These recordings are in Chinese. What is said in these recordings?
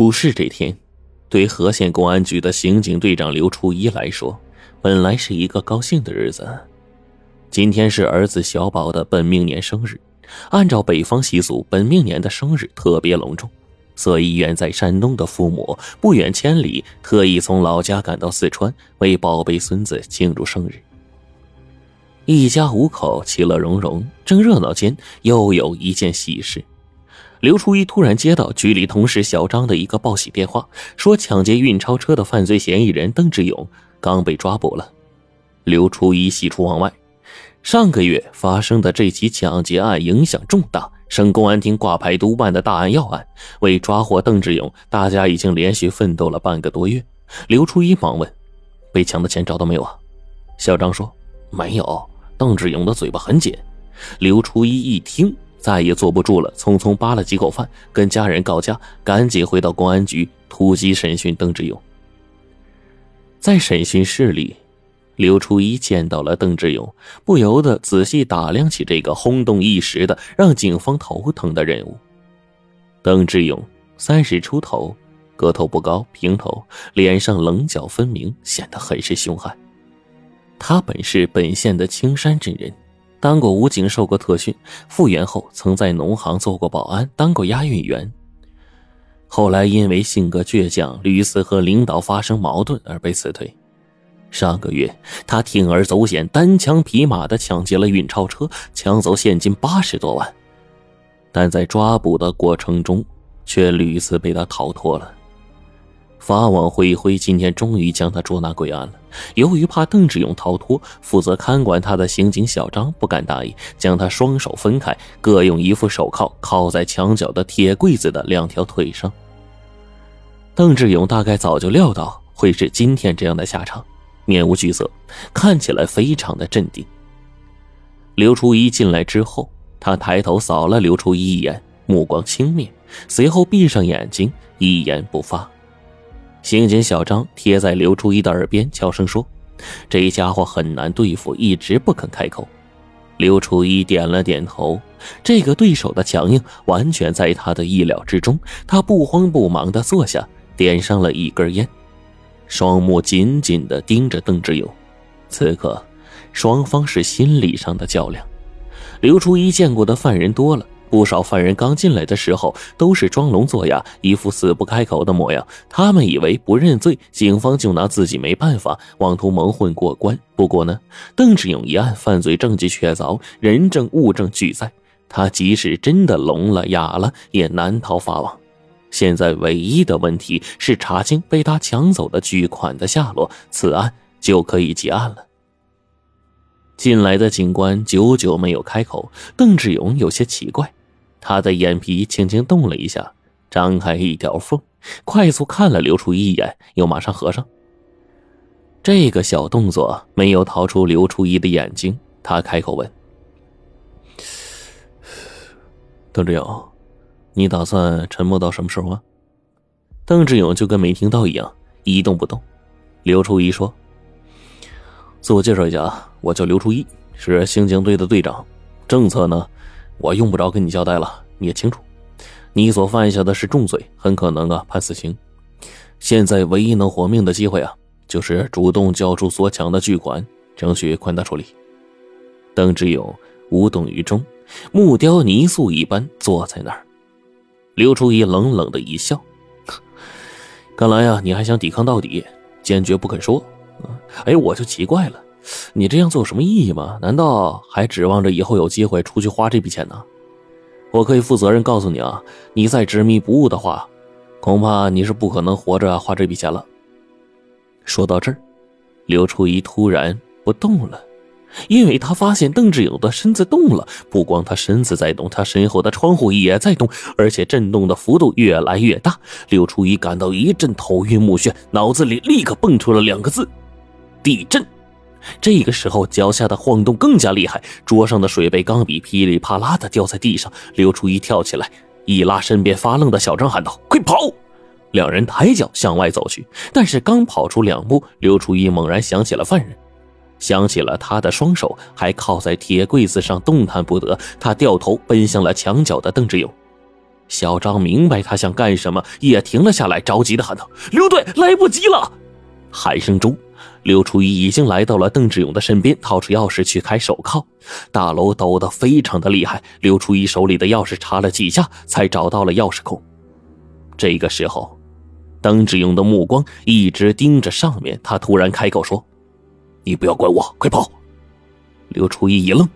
出事这天，对和县公安局的刑警队长刘初一来说，本来是一个高兴的日子。今天是儿子小宝的本命年生日，按照北方习俗，本命年的生日特别隆重，所以远在山东的父母不远千里，特意从老家赶到四川，为宝贝孙子庆祝生日。一家五口其乐融融，正热闹间，又有一件喜事。刘初一突然接到局里同事小张的一个报喜电话，说抢劫运钞车的犯罪嫌疑人邓志勇刚被抓捕了。刘初一喜出望外，上个月发生的这起抢劫案影响重大，省公安厅挂牌督办的大案要案。为抓获邓志勇，大家已经连续奋斗了半个多月。刘初一忙问：“被抢的钱找到没有啊？”小张说：“没有。”邓志勇的嘴巴很紧。刘初一一听。再也坐不住了，匆匆扒了几口饭，跟家人告假，赶紧回到公安局突击审讯邓志勇。在审讯室里，刘初一见到了邓志勇，不由得仔细打量起这个轰动一时的、让警方头疼的人物。邓志勇三十出头，个头不高，平头，脸上棱角分明，显得很是凶悍。他本是本县的青山镇人。当过武警，受过特训，复员后曾在农行做过保安，当过押运员。后来因为性格倔强，屡次和领导发生矛盾而被辞退。上个月，他铤而走险，单枪匹马的抢劫了运钞车，抢走现金八十多万，但在抓捕的过程中，却屡次被他逃脱了。法网恢恢，今天终于将他捉拿归案了。由于怕邓志勇逃脱，负责看管他的刑警小张不敢大意，将他双手分开，各用一副手铐铐在墙角的铁柜子的两条腿上。邓志勇大概早就料到会是今天这样的下场，面无惧色，看起来非常的镇定。刘初一进来之后，他抬头扫了刘初一一眼，目光轻蔑，随后闭上眼睛，一言不发。刑警小张贴在刘初一的耳边，悄声说：“这家伙很难对付，一直不肯开口。”刘初一点了点头。这个对手的强硬完全在他的意料之中。他不慌不忙地坐下，点上了一根烟，双目紧紧地盯着邓志勇。此刻，双方是心理上的较量。刘初一见过的犯人多了。不少犯人刚进来的时候都是装聋作哑，一副死不开口的模样。他们以为不认罪，警方就拿自己没办法，妄图蒙混过关。不过呢，邓志勇一案犯罪证据确凿，人证物证俱在，他即使真的聋了哑了，也难逃法网。现在唯一的问题是查清被他抢走的巨款的下落，此案就可以结案了。进来的警官久久没有开口，邓志勇有些奇怪。他的眼皮轻轻动了一下，张开一条缝，快速看了刘初一一眼，又马上合上。这个小动作没有逃出刘初一的眼睛，他开口问：“邓志勇，你打算沉默到什么时候啊？”邓志勇就跟没听到一样，一动不动。刘初一说：“自我介绍一下，我叫刘初一，是刑警队的队长。政策呢？”我用不着跟你交代了，你也清楚，你所犯下的是重罪，很可能啊判死刑。现在唯一能活命的机会啊，就是主动交出所抢的巨款，争取宽大处理。邓志勇无动于衷，木雕泥塑一般坐在那儿。刘初一冷冷的一笑：“ 看来呀，你还想抵抗到底，坚决不肯说。哎，我就奇怪了。”你这样做有什么意义吗？难道还指望着以后有机会出去花这笔钱呢？我可以负责任告诉你啊，你再执迷不悟的话，恐怕你是不可能活着花这笔钱了。说到这儿，刘初一突然不动了，因为他发现邓志勇的身子动了，不光他身子在动，他身后的窗户也在动，而且震动的幅度越来越大。刘初一感到一阵头晕目眩，脑子里立刻蹦出了两个字：地震。这个时候，脚下的晃动更加厉害，桌上的水杯、钢笔噼里啪啦的掉在地上。刘初一跳起来，一拉身边发愣的小张，喊道：“快跑！”两人抬脚向外走去，但是刚跑出两步，刘初一猛然想起了犯人，想起了他的双手还靠在铁柜子上动弹不得，他掉头奔向了墙角的邓志勇。小张明白他想干什么，也停了下来，着急的喊道：“刘队，来不及了！”喊声中，刘初一已经来到了邓志勇的身边，掏出钥匙去开手铐。大楼抖得非常的厉害，刘初一手里的钥匙插了几下，才找到了钥匙孔。这个时候，邓志勇的目光一直盯着上面，他突然开口说：“你不要管我，快跑！”刘初一一愣，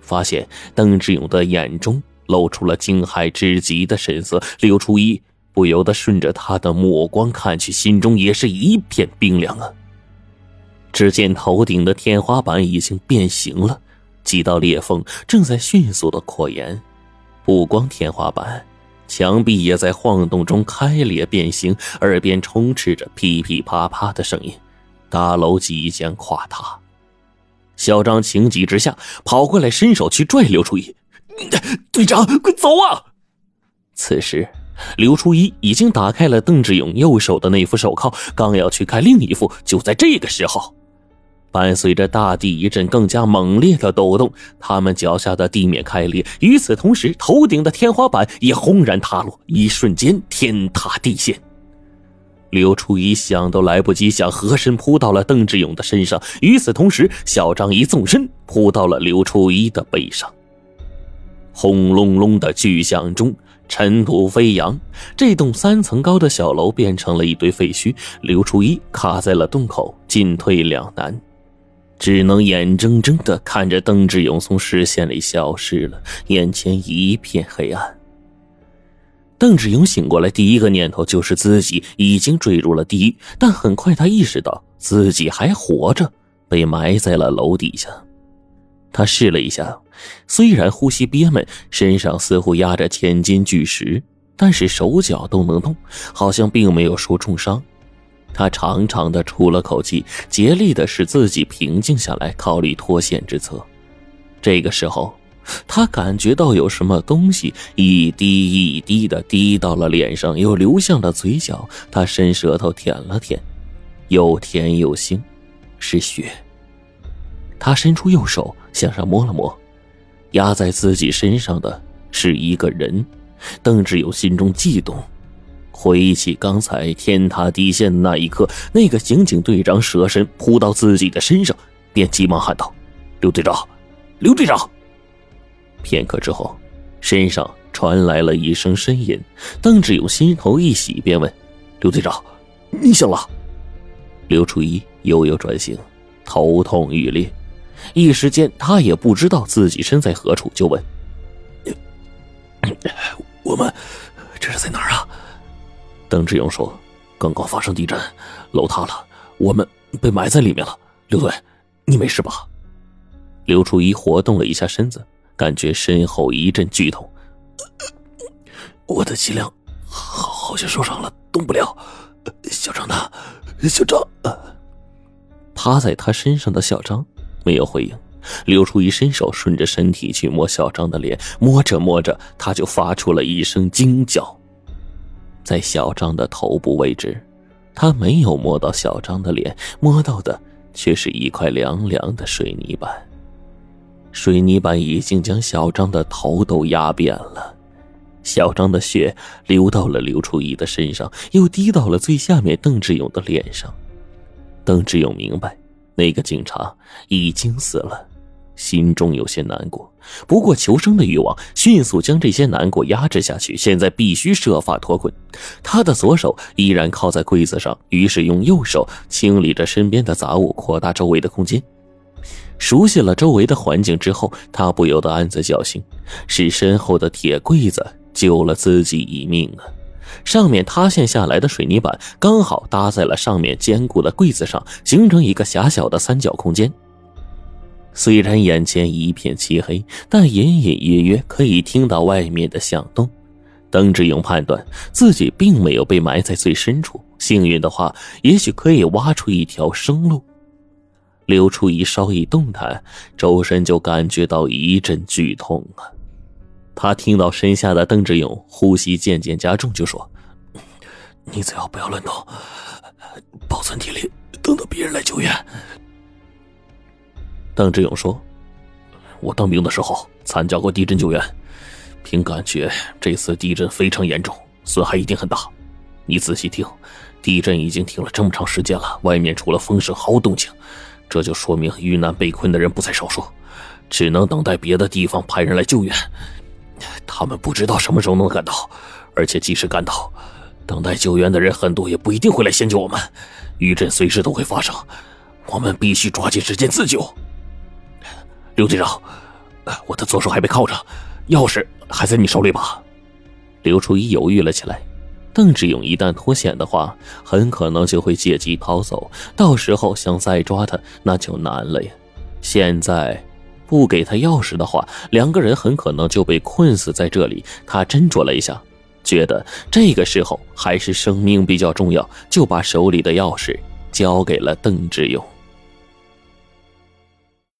发现邓志勇的眼中。露出了惊骇之极的神色，刘初一不由得顺着他的目光看去，心中也是一片冰凉啊。只见头顶的天花板已经变形了，几道裂缝正在迅速的扩延，不光天花板，墙壁也在晃动中开裂变形，耳边充斥着噼噼啪啪的声音，大楼即将垮塌。小张情急之下跑过来，伸手去拽刘初一。队长，快走啊！此时，刘初一已经打开了邓志勇右手的那副手铐，刚要去开另一副。就在这个时候，伴随着大地一阵更加猛烈的抖动，他们脚下的地面开裂，与此同时，头顶的天花板也轰然塌落，一瞬间天塌地陷。刘初一想都来不及想，合身扑到了邓志勇的身上。与此同时，小张一纵身扑到了刘初一的背上。轰隆隆的巨响中，尘土飞扬，这栋三层高的小楼变成了一堆废墟。刘初一卡在了洞口，进退两难，只能眼睁睁的看着邓志勇从视线里消失了，眼前一片黑暗。邓志勇醒过来，第一个念头就是自己已经坠入了地狱，但很快他意识到自己还活着，被埋在了楼底下。他试了一下，虽然呼吸憋闷，身上似乎压着千斤巨石，但是手脚都能动，好像并没有受重伤。他长长的出了口气，竭力的使自己平静下来，考虑脱险之策。这个时候，他感觉到有什么东西一滴一滴的滴到了脸上，又流向了嘴角。他伸舌头舔了舔，又甜又腥，是血。他伸出右手向上摸了摸，压在自己身上的是一个人。邓志友心中悸动，回忆起刚才天塌地陷的那一刻，那个刑警队长蛇身扑到自己的身上，便急忙喊道：“刘队长，刘队长！”片刻之后，身上传来了一声呻吟。邓志勇心头一喜，便问：“刘队长，你醒了？”刘初一悠悠转醒，头痛欲裂。一时间，他也不知道自己身在何处，就问：“ 我们这是在哪儿？”邓志勇说：“刚刚发生地震，楼塌了，我们被埋在里面了。刘队，你没事吧？”刘初一活动了一下身子，感觉身后一阵剧痛，我的脊梁好像受伤了，动不了。小张呢？小张，趴在他身上的小张。没有回应，刘初一伸手顺着身体去摸小张的脸，摸着摸着，他就发出了一声惊叫。在小张的头部位置，他没有摸到小张的脸，摸到的却是一块凉凉的水泥板。水泥板已经将小张的头都压扁了，小张的血流到了刘初一的身上，又滴到了最下面邓志勇的脸上。邓志勇明白。那个警察已经死了，心中有些难过。不过求生的欲望迅速将这些难过压制下去。现在必须设法脱困。他的左手依然靠在柜子上，于是用右手清理着身边的杂物，扩大周围的空间。熟悉了周围的环境之后，他不由得暗自侥幸：是身后的铁柜子救了自己一命啊！上面塌陷下来的水泥板刚好搭在了上面坚固的柜子上，形成一个狭小的三角空间。虽然眼前一片漆黑，但隐隐约约可以听到外面的响动。邓志勇判断自己并没有被埋在最深处，幸运的话，也许可以挖出一条生路。刘初一稍一动弹，周身就感觉到一阵剧痛啊！他听到身下的邓志勇呼吸渐渐加重，就说：“你最好不要乱动，保存体力，等到别人来救援。”邓志勇说：“我当兵的时候参加过地震救援，凭感觉，这次地震非常严重，损害一定很大。你仔细听，地震已经停了这么长时间了，外面除了风声毫无动静，这就说明遇难被困的人不在少数，只能等待别的地方派人来救援。他们不知道什么时候能赶到，而且即使赶到，等待救援的人很多也不一定会来先救我们。余震随时都会发生，我们必须抓紧时间自救。刘队长，我的左手还被铐着。钥匙还在你手里吧？刘初一犹豫了起来。邓志勇一旦脱险的话，很可能就会借机逃走，到时候想再抓他那就难了呀。现在不给他钥匙的话，两个人很可能就被困死在这里。他斟酌了一下，觉得这个时候还是生命比较重要，就把手里的钥匙交给了邓志勇。